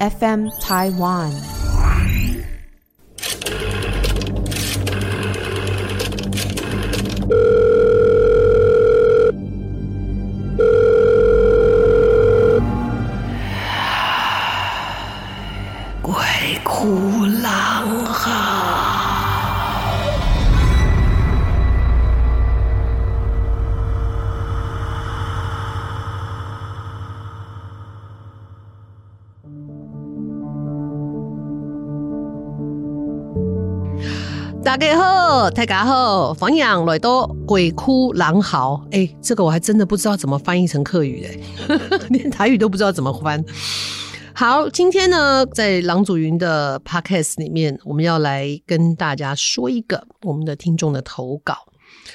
FM Taiwan。大家好，大家好，欢迎来到鬼哭狼嚎。哎、这个我还真的不知道怎么翻译成客语嘞，连台语都不知道怎么翻。好，今天呢，在郎祖筠的 podcast 里面，我们要来跟大家说一个我们的听众的投稿。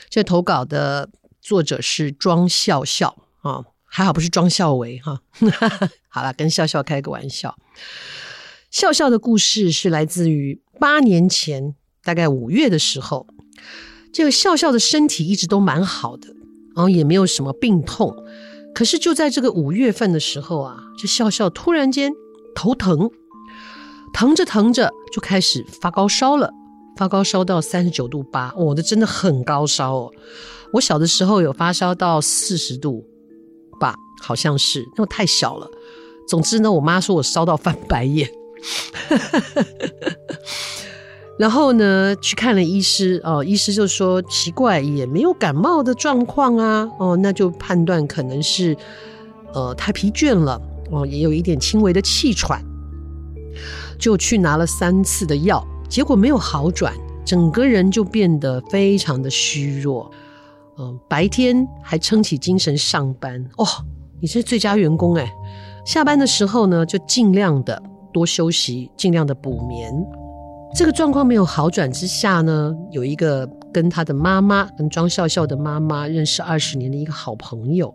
这投稿的作者是庄笑笑啊，还好不是庄孝维哈。好了，跟笑笑开个玩笑。笑笑的故事是来自于八年前。大概五月的时候，这个笑笑的身体一直都蛮好的，然后也没有什么病痛。可是就在这个五月份的时候啊，这笑笑突然间头疼，疼着疼着就开始发高烧了，发高烧到三十九度八，我的真的很高烧哦。我小的时候有发烧到四十度吧，好像是，那太小了。总之呢，我妈说我烧到翻白眼。然后呢，去看了医师哦，医师就说奇怪，也没有感冒的状况啊，哦，那就判断可能是呃太疲倦了哦，也有一点轻微的气喘，就去拿了三次的药，结果没有好转，整个人就变得非常的虚弱，嗯、白天还撑起精神上班哦，你是最佳员工哎，下班的时候呢，就尽量的多休息，尽量的补眠。这个状况没有好转之下呢，有一个跟他的妈妈，跟庄笑笑的妈妈认识二十年的一个好朋友。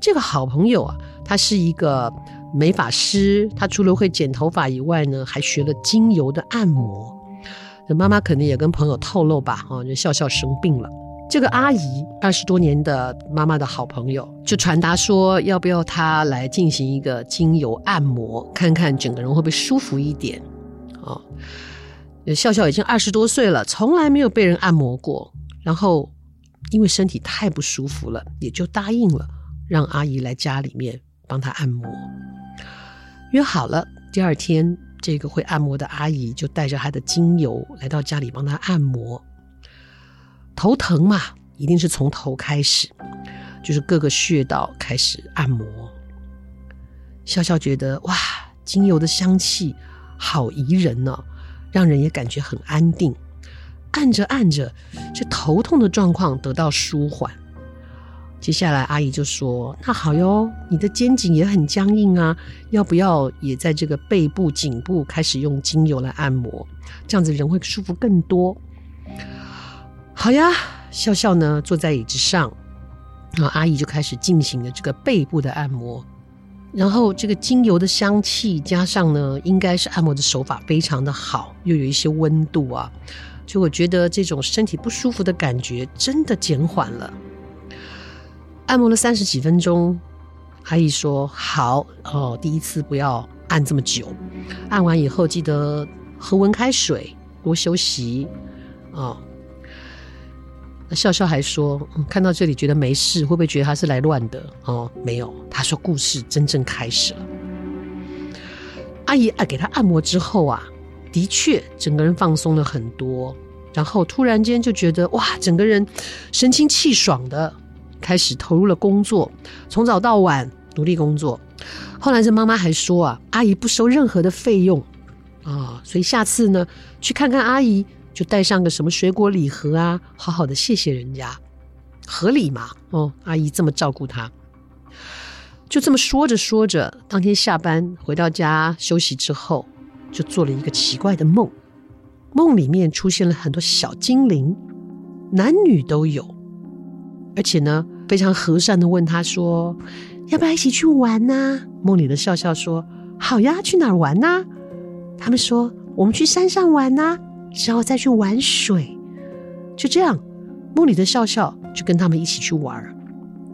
这个好朋友啊，他是一个美发师，他除了会剪头发以外呢，还学了精油的按摩。妈妈肯定也跟朋友透露吧，哦，就笑笑生病了。这个阿姨二十多年的妈妈的好朋友，就传达说，要不要她来进行一个精油按摩，看看整个人会不会舒服一点，哦。笑笑已经二十多岁了，从来没有被人按摩过。然后因为身体太不舒服了，也就答应了，让阿姨来家里面帮她按摩。约好了，第二天这个会按摩的阿姨就带着她的精油来到家里帮她按摩。头疼嘛，一定是从头开始，就是各个穴道开始按摩。笑笑觉得哇，精油的香气好宜人呢、让人也感觉很安定，按着按着，这头痛的状况得到舒缓。接下来阿姨就说：“那好哟，你的肩颈也很僵硬啊，要不要也在这个背部、颈部开始用精油来按摩？这样子人会舒服更多。”好呀，笑笑呢坐在椅子上，然后阿姨就开始进行了这个背部的按摩。然后这个精油的香气加上呢，应该是按摩的手法非常的好，又有一些温度啊，就我觉得这种身体不舒服的感觉真的减缓了。按摩了三十几分钟，阿姨说好哦，第一次不要按这么久，按完以后记得喝温开水，多休息哦。笑笑还说，看到这里觉得没事，会不会觉得他是来乱的？哦，没有，他说故事真正开始了。阿姨啊，给他按摩之后啊，的确整个人放松了很多，然后突然间就觉得哇，整个人神清气爽的，开始投入了工作，从早到晚努力工作。后来这妈妈还说啊，阿姨不收任何的费用啊，所以下次呢，去看看阿姨。就带上个什么水果礼盒啊，好好的谢谢人家，合理嘛？哦，阿姨这么照顾他，就这么说着说着，当天下班回到家休息之后，就做了一个奇怪的梦，梦里面出现了很多小精灵，男女都有，而且呢，非常和善的问他说：“要不要一起去玩呢？”梦里的笑笑说：“好呀，去哪儿玩呢？”他们说：“我们去山上玩呢。”然后再去玩水，就这样，梦里的笑笑就跟他们一起去玩。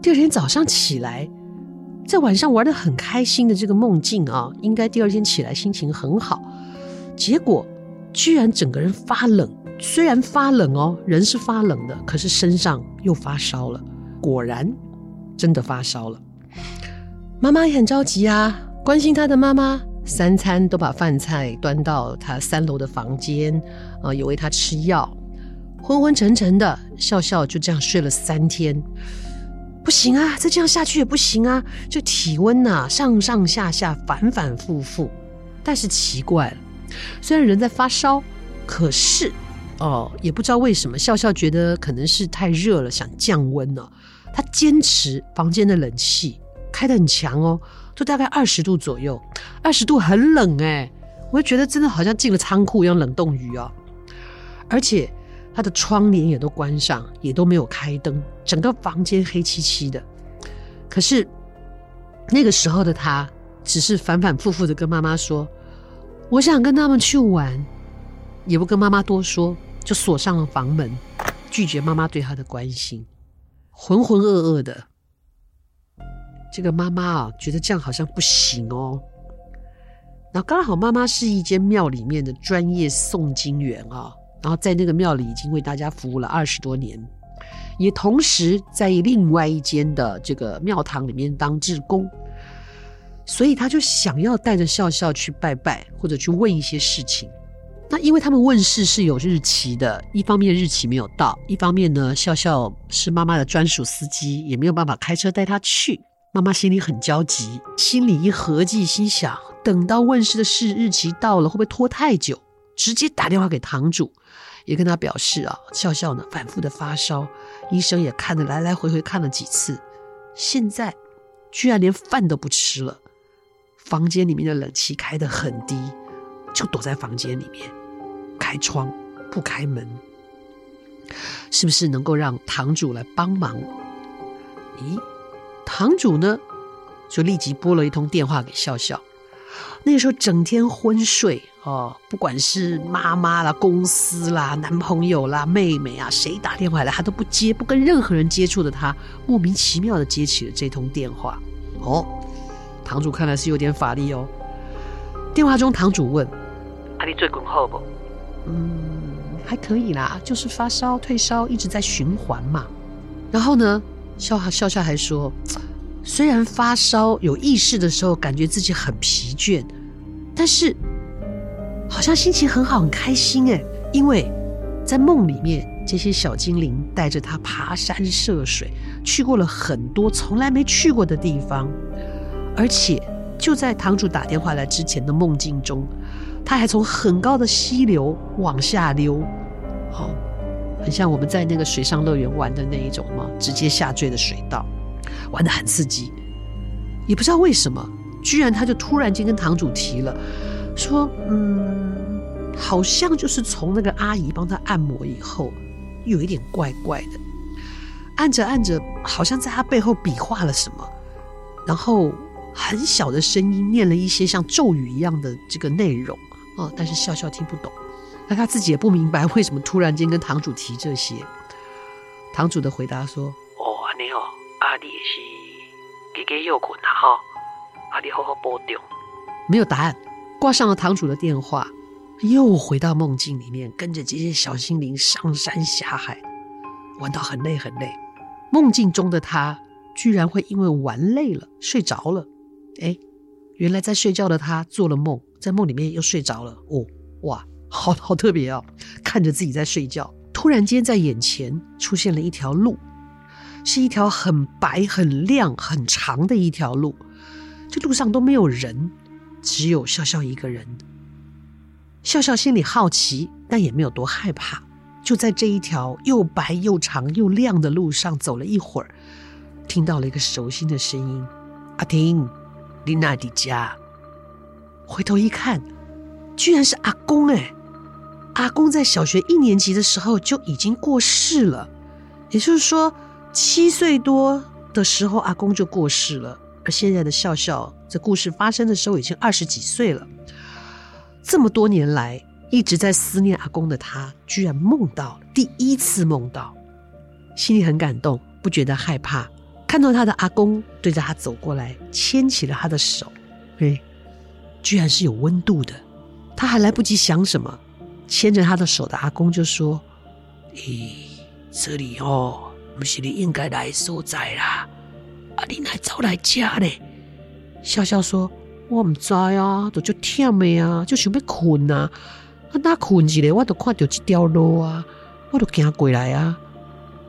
第二天早上起来，在晚上玩的很开心的这个梦境啊，应该第二天起来心情很好，结果居然整个人发冷。虽然发冷哦，人是发冷的，可是身上又发烧了。果然，真的发烧了。妈妈也很着急啊，关心她的妈妈，三餐都把饭菜端到他三楼的房间啊，也喂他吃药。昏昏沉沉的，笑笑就这样睡了三天。不行啊，再这样下去也不行啊！这体温呐，上上下下，反反复复。但是奇怪了，虽然人在发烧，可是。哦，也不知道为什么，笑笑觉得可能是太热了，想降温了。他坚持房间的冷气开得很强哦，就大概二十度左右，二十度很冷哎，我就觉得真的好像进了仓库一样冷冻鱼哦。而且他的窗帘也都关上，也都没有开灯，整个房间黑漆漆的。可是那个时候的他，只是反反复复的跟妈妈说：“我想跟他们去玩。”也不跟妈妈多说。就锁上了房门，拒绝妈妈对他的关心，浑浑噩噩的。这个妈妈啊，觉得这样好像不行哦。然后刚好妈妈是一间庙里面的专业诵经员啊，然后在那个庙里已经为大家服务了二十多年，也同时在另外一间的这个庙堂里面当志工，所以他就想要带着笑笑去拜拜，或者去问一些事情。那因为他们问事是有日期的，一方面日期没有到，一方面呢，笑笑是妈妈的专属司机，也没有办法开车带她去。妈妈心里很焦急，心里一合计，心想等到问事的事日期到了，会不会拖太久？直接打电话给堂主，也跟他表示啊，笑笑呢反复的发烧，医生也看了来来回回看了几次，现在居然连饭都不吃了，房间里面的冷气开得很低，就躲在房间里面。开窗不开门，是不是能够让堂主来帮忙？咦，堂主呢，就立即拨了一通电话给笑笑。那个时候整天昏睡哦，不管是妈妈啦、公司啦、男朋友啦、妹妹啊，谁打电话来他都不接，不跟任何人接触的他，莫名其妙的接起了这通电话。哦，堂主看来是有点法力哦。电话中堂主问：“啊，你最近好不？”嗯，还可以啦，就是发烧退烧一直在循环嘛。然后呢，笑笑笑还说，虽然发烧有意识的时候，感觉自己很疲倦，但是好像心情很好，很开心诶。因为在梦里面，这些小精灵带着他爬山涉水，去过了很多从来没去过的地方，而且就在堂主打电话来之前的梦境中。他还从很高的溪流往下溜，好，很像我们在那个水上乐园玩的那一种嘛，直接下坠的水道，玩的很刺激。也不知道为什么，居然他就突然间跟堂主提了，说：“嗯，好像就是从那个阿姨帮他按摩以后，有一点怪怪的，按着按着，好像在他背后比划了什么，然后很小的声音念了一些像咒语一样的这个内容。”哦，但是笑笑听不懂，那他自己也不明白为什么突然间跟堂主提这些。堂主的回答说：“哦，安尼哦，阿弟是给给又困了哈，阿弟好好保重。”没有答案，挂上了堂主的电话，又回到梦境里面，跟着这些小精灵上山下海，玩到很累很累。梦境中的他居然会因为玩累了睡着了，哎，原来在睡觉的他做了梦。在梦里面又睡着了哦，哇，好好特别哦！看着自己在睡觉，突然间在眼前出现了一条路，是一条很白、很亮、很长的一条路。这路上都没有人，只有笑笑一个人。笑笑心里好奇，但也没有多害怕。就在这一条又白又长又亮的路上走了一会儿，听到了一个熟悉的声音：“阿婷，你哪里家？”回头一看，居然是阿公哎！阿公在小学一年级的时候就已经过世了，也就是说，七岁多的时候阿公就过世了。而现在的笑笑，这故事发生的时候已经二十几岁了。这么多年来一直在思念阿公的他，居然梦到，第一次梦到，心里很感动，不觉得害怕，看到他的阿公对着他走过来，牵起了他的手，嘿，居然是有温度的。他还来不及想什么，牵着他的手的阿公就说：“咦，这里哦，不是你应该来所在啦，啊，你来早来家嘞？”笑笑说：“我唔知啊，都就忝的啊，就想要困啊。啊，那困起来，我都看到这条路啊，我都行过来啊。”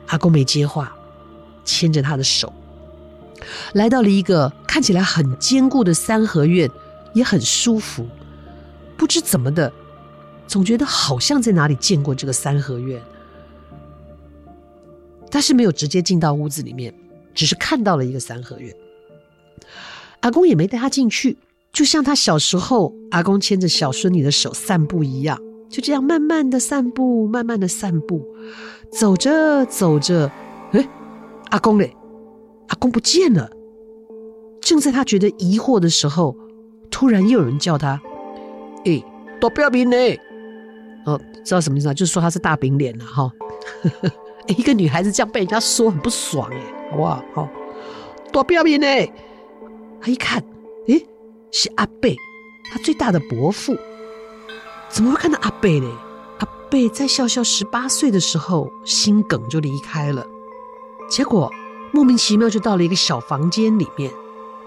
阿公没接话，牵着他的手，来到了一个看起来很坚固的三合院，也很舒服。不知怎么的，总觉得好像在哪里见过这个三合院，但是没有直接进到屋子里面，只是看到了一个三合院。阿公也没带他进去，就像他小时候阿公牵着小孙女的手散步一样，就这样慢慢的散步，慢慢的散步，走着走着，哎，阿公嘞，阿公不见了。正在他觉得疑惑的时候，突然又有人叫他。哎，大表妹呢？哦，知道什么意思啊？就是说他是大饼脸了哈。一个女孩子这样被人家说很不爽哎，好不好？好，大表妹呢？他一看，哎，是阿贝，他最大的伯父。怎么会看到阿贝呢？阿贝在笑笑十八岁的时候心梗就离开了，结果莫名其妙就到了一个小房间里面。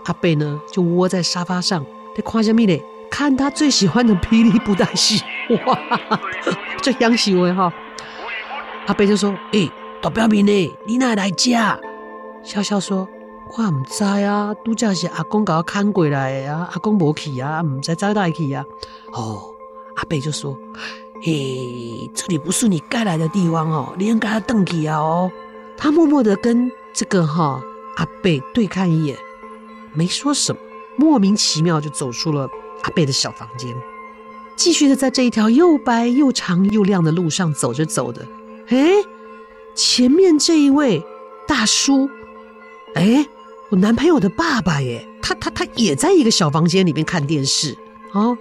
阿贝呢就窝在沙发上，在看什么呢？看他最喜欢的霹雳布袋戏，哇，这样喜欢哈。阿伯就说：“诶、欸，大表妹呢？你哪来家？”笑笑说：“我唔知啊，拄则是阿公搞我看过来啊，阿公无去啊，唔知在哪去啊。”哦，阿伯就说：“嘿、欸，这里不是你该来的地方哦，你应该要回去啊哦。”他默默的跟这个哈阿伯对看一眼，没说什么，莫名其妙就走出了。阿伯的小房间，继续的在这一条又白又长又亮的路上走着走的，哎，前面这一位大叔，哎，我男朋友的爸爸耶，他他他也在一个小房间里面看电视哦。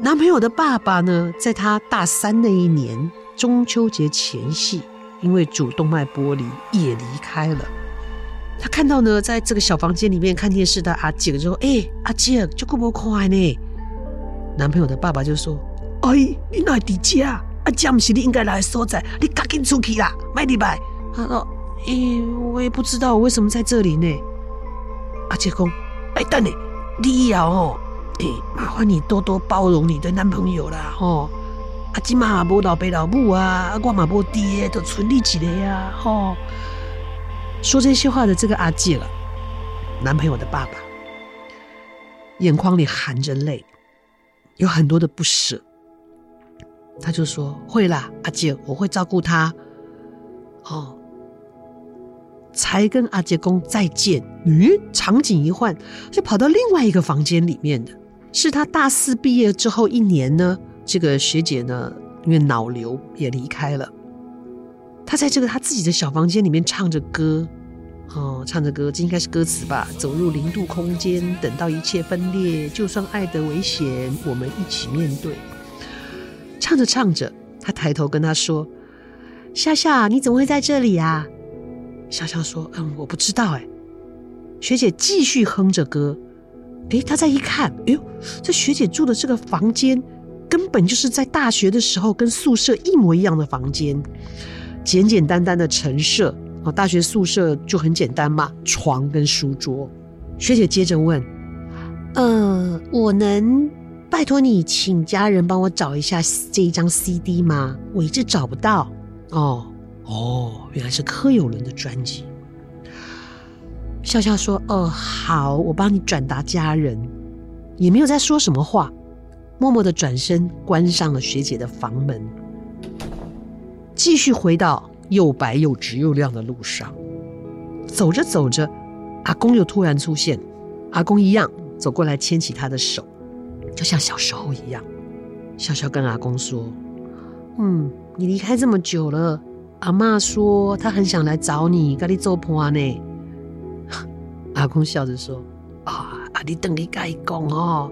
男朋友的爸爸呢，在他大三那一年中秋节前夕，因为主动脉剥离也离开了。他看到呢，在这个小房间里面看电视的阿姐就说：“哎、欸，阿杰，这个不快呢。”男朋友的爸爸就说：“哎，你哪在家？阿姐不是你应该来的所在，你赶紧出去啦，卖礼拜。”他说：“哎、欸，我也不知道我为什么在这里呢。”阿姐说：“哎，等你，你要哦，哎，麻烦你多多包容你的男朋友啦，吼。阿姐嘛无老爸老母啊，我嘛无爹，都村里一个呀，吼。”说这些话的这个阿姐了，男朋友的爸爸，眼眶里含着泪，有很多的不舍。他就说：“会啦，阿姐，我会照顾他。”哦，才跟阿姐公再见，嗯，场景一换，就跑到另外一个房间里面的，是他大四毕业之后一年呢，这个学姐呢，因为脑瘤也离开了。他在这个他自己的小房间里面唱着歌，哦，唱着歌，这应该是歌词吧？走入零度空间，等到一切分裂，就算爱的危险，我们一起面对。唱着唱着，他抬头跟他说：“笑笑，你怎么会在这里啊？”笑笑说：“嗯，我不知道。”哎，学姐继续哼着歌。哎，他再一看，哎呦，这学姐住的这个房间，根本就是在大学的时候跟宿舍一模一样的房间。简简单单的陈设哦，大学宿舍就很简单嘛，床跟书桌。学姐接着问：“呃，我能拜托你请家人帮我找一下这一张 CD 吗？我一直找不到。”哦哦，原来是柯有伦的专辑。笑笑说：“哦，好，我帮你转达家人。”也没有再说什么话，默默的转身关上了学姐的房门。继续回到又白又直又亮的路上，走着走着，阿公又突然出现。阿公一样走过来，牵起他的手，就像小时候一样。笑笑跟阿公说：“嗯，你离开这么久了，阿妈说她很想来找你，跟你做伴呢。” 阿公笑着说：“啊，阿你等你改讲哦，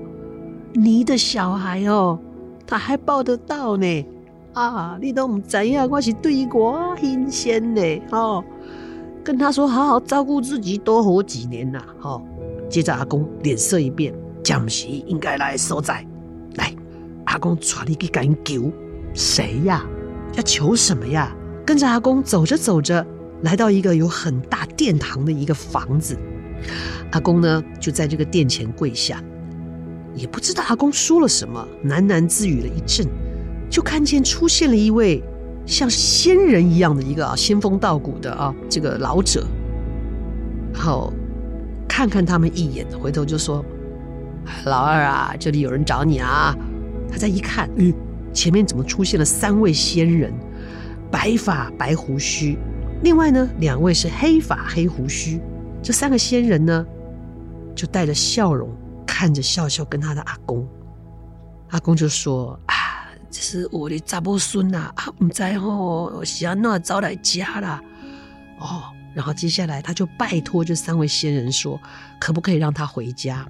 你的小孩哦，他还抱得到呢。”啊！你都唔知呀，我是对我新鲜的哦。跟他说好好照顾自己，多活几年呐。好，接着阿公脸色一变，江西应该来所在。来，阿公传你去赶求谁呀？要求什么呀？跟着阿公走着走着，来到一个有很大殿堂的一个房子。阿公呢，就在这个殿前跪下，也不知道阿公说了什么，喃喃自语了一阵，就看见出现了一位。像仙人一样的一个啊，仙风道骨的啊，这个老者，好，看看他们一眼，回头就说：“老二啊，这里有人找你啊。”他再一看，嗯，前面怎么出现了三位仙人？白发白胡须，另外呢，两位是黑发黑胡须。这三个仙人呢，就带着笑容看着笑笑跟他的阿公。阿公就说：“”这是我的查某孙呐，啊，不知吼是安怎招来家啦。哦，然后接下来他就拜托这三位仙人说，可不可以让他回家？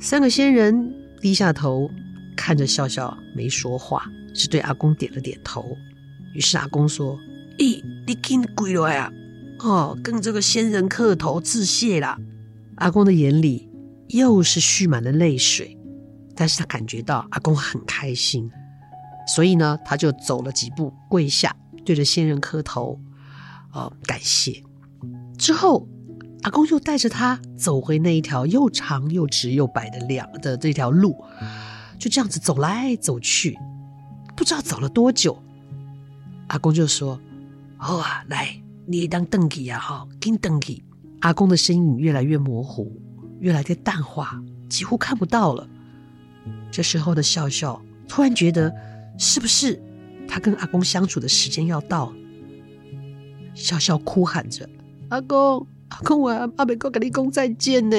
三个仙人低下头看着笑笑，没说话，只对阿公点了点头。于是阿公说：“咦，你紧跪了呀？哦，跟这个仙人磕头致谢啦。”阿公的眼里又是蓄满了泪水，但是他感觉到阿公很开心。所以呢，他就走了几步，跪下，对着仙人磕头，呃，感谢。之后，阿公又带着他走回那一条又长又直又白的两的这条路，就这样子走来走去，不知道走了多久。阿公就说：“好啊，来，你当登记啊，哈，跟登记。”阿公的身影越来越模糊，越来越淡化，几乎看不到了。这时候的笑笑突然觉得。是不是他跟阿公相处的时间要到？笑笑哭喊着：“阿公，阿公，我阿美哥跟你公再见呢！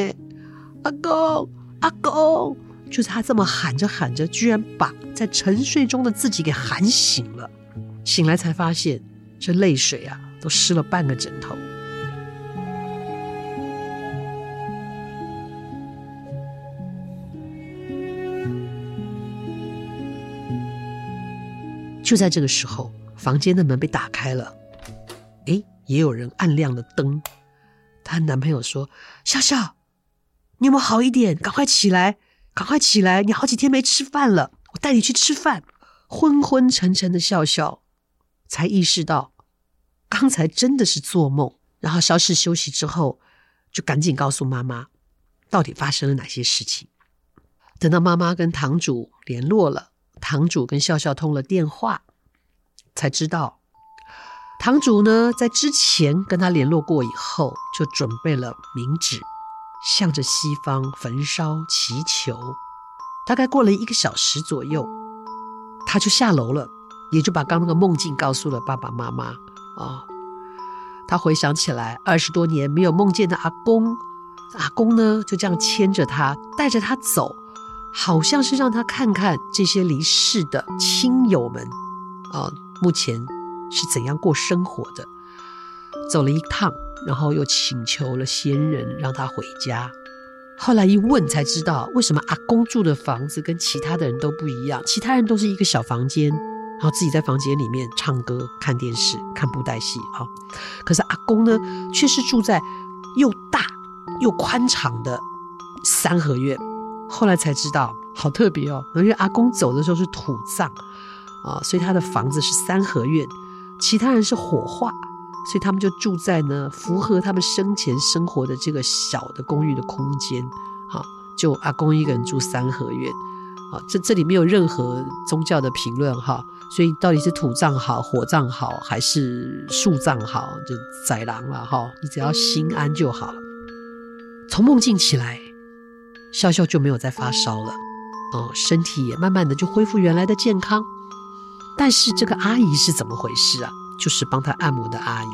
阿公，阿公！”就是他这么喊着喊着，居然把在沉睡中的自己给喊醒了。醒来才发现，这泪水啊，都湿了半个枕头。就在这个时候，房间的门被打开了，诶，也有人按亮了灯。她男朋友说：“笑笑，你有没有好一点？赶快起来，赶快起来！你好几天没吃饭了，我带你去吃饭。”昏昏沉沉的笑笑才意识到，刚才真的是做梦。然后稍事休息之后，就赶紧告诉妈妈，到底发生了哪些事情。等到妈妈跟堂主联络了。堂主跟笑笑通了电话，才知道堂主呢，在之前跟他联络过以后，就准备了冥纸，向着西方焚烧祈求。大概过了一个小时左右，他就下楼了，也就把刚那个梦境告诉了爸爸妈妈。啊、他回想起来，二十多年没有梦见的阿公，阿公呢就这样牵着他，带着他走。好像是让他看看这些离世的亲友们，啊，目前是怎样过生活的。走了一趟，然后又请求了仙人让他回家。后来一问才知道，为什么阿公住的房子跟其他的人都不一样？其他人都是一个小房间，然后自己在房间里面唱歌、看电视、看布袋戏啊。可是阿公呢，却是住在又大又宽敞的三合院。后来才知道，好特别哦！因为阿公走的时候是土葬啊，所以他的房子是三合院，其他人是火化，所以他们就住在呢符合他们生前生活的这个小的公寓的空间。好，就阿公一个人住三合院。啊，这这里没有任何宗教的评论哈，所以到底是土葬好、火葬好，还是树葬好，就宰狼了哈，你只要心安就好。从梦境起来。笑笑就没有再发烧了，哦，身体也慢慢的就恢复原来的健康。但是这个阿姨是怎么回事啊？就是帮她按摩的阿姨。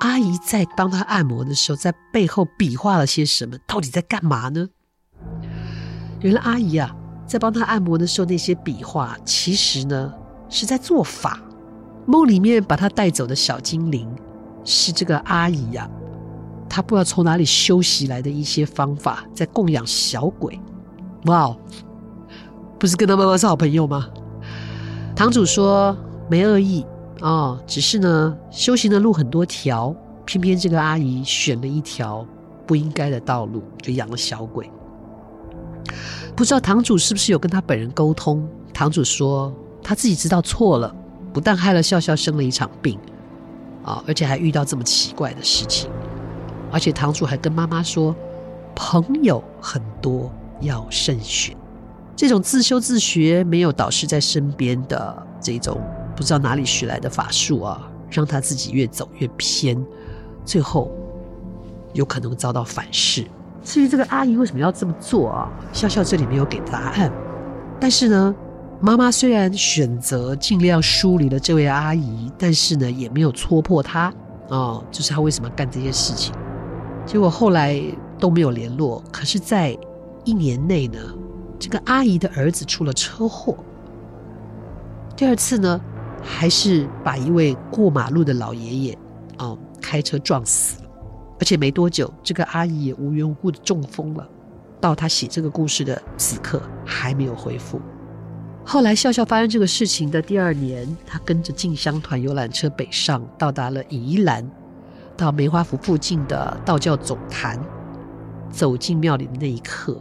阿姨在帮她按摩的时候，在背后比划了些什么？到底在干嘛呢？原来阿姨啊，在帮她按摩的时候，那些比划其实呢是在做法。梦里面把她带走的小精灵，是这个阿姨呀、啊。他不知道从哪里修习来的一些方法，在供养小鬼。哇，不是跟他妈妈是好朋友吗？堂主说没恶意哦，只是呢，修行的路很多条，偏偏这个阿姨选了一条不应该的道路，就养了小鬼。不知道堂主是不是有跟他本人沟通？堂主说他自己知道错了，不但害了笑笑生了一场病，啊，而且还遇到这么奇怪的事情。而且堂主还跟妈妈说，朋友很多，要慎选。这种自修自学、没有导师在身边的这种不知道哪里学来的法术啊，让他自己越走越偏，最后有可能遭到反噬。至于这个阿姨为什么要这么做啊？笑笑这里没有给答案。但是呢，妈妈虽然选择尽量疏离了这位阿姨，但是呢，也没有戳破她哦，就是她为什么干这些事情。结果后来都没有联络。可是，在一年内呢，这个阿姨的儿子出了车祸。第二次呢，还是把一位过马路的老爷爷哦开车撞死了。而且没多久，这个阿姨也无缘无故的中风了，到她写这个故事的此刻还没有恢复。后来笑笑发生这个事情的第二年，他跟着进香团游览车北上，到达了宜兰，到梅花福附近的道教总坛，走进庙里的那一刻，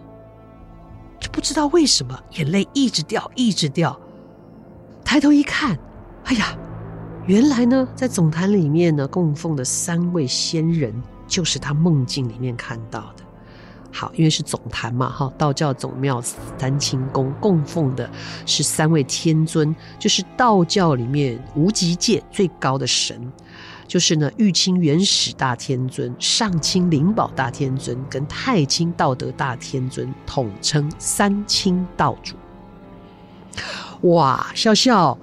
就不知道为什么眼泪一直掉，一直掉。抬头一看，哎呀，原来呢，在总坛里面呢，供奉的三位仙人。就是他梦境里面看到的。好，因为是总坛嘛，哈，道教总庙三清宫供奉的是三位天尊，就是道教里面无极界最高的神，就是呢玉清元始大天尊、上清灵宝大天尊跟太清道德大天尊，统称三清道主。哇，笑笑。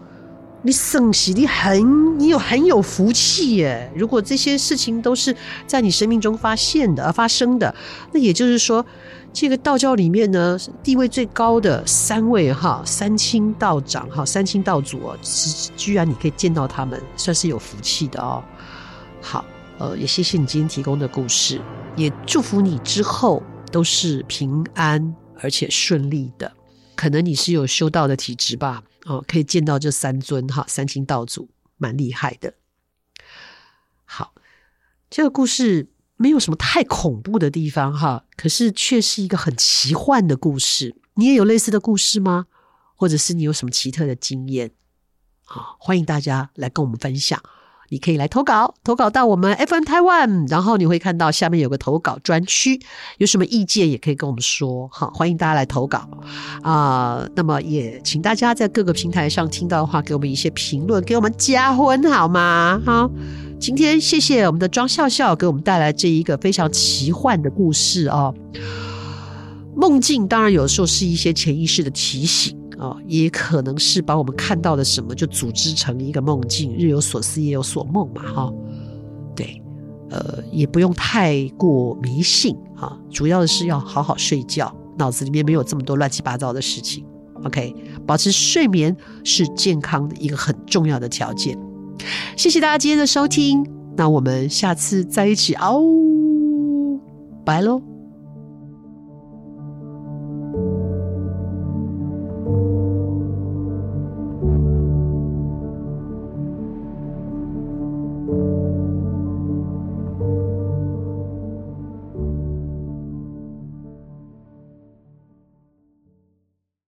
你生喜，你很，你有很有福气耶！如果这些事情都是在你生命中发现的、而发生的，那也就是说，这个道教里面呢，地位最高的三位哈，三清道长哈，三清道主哦，居然你可以见到他们，算是有福气的哦。好，呃，也谢谢你今天提供的故事，也祝福你之后都是平安而且顺利的。可能你是有修道的体质吧。哦，可以见到这三尊哈，三清道祖蛮厉害的。好，这个故事没有什么太恐怖的地方哈，可是却是一个很奇幻的故事。你也有类似的故事吗？或者是你有什么奇特的经验？好，欢迎大家来跟我们分享。你可以来投稿，投稿到我们 FM Taiwan，然后你会看到下面有个投稿专区，有什么意见也可以跟我们说。好，欢迎大家来投稿啊、那么也请大家在各个平台上听到的话，给我们一些评论，给我们加分好吗？好，今天谢谢我们的庄笑笑给我们带来这一个非常奇幻的故事哦。梦境当然有时候是一些潜意识的提醒。哦，也可能是把我们看到的什么就组织成一个梦境，日有所思，夜有所梦嘛，哈、对，呃，也不用太过迷信啊、主要的是要好好睡觉，脑子里面没有这么多乱七八糟的事情。OK，保持睡眠是健康的一个很重要的条件。谢谢大家今天的收听，那我们下次再一起嗷，拜喽。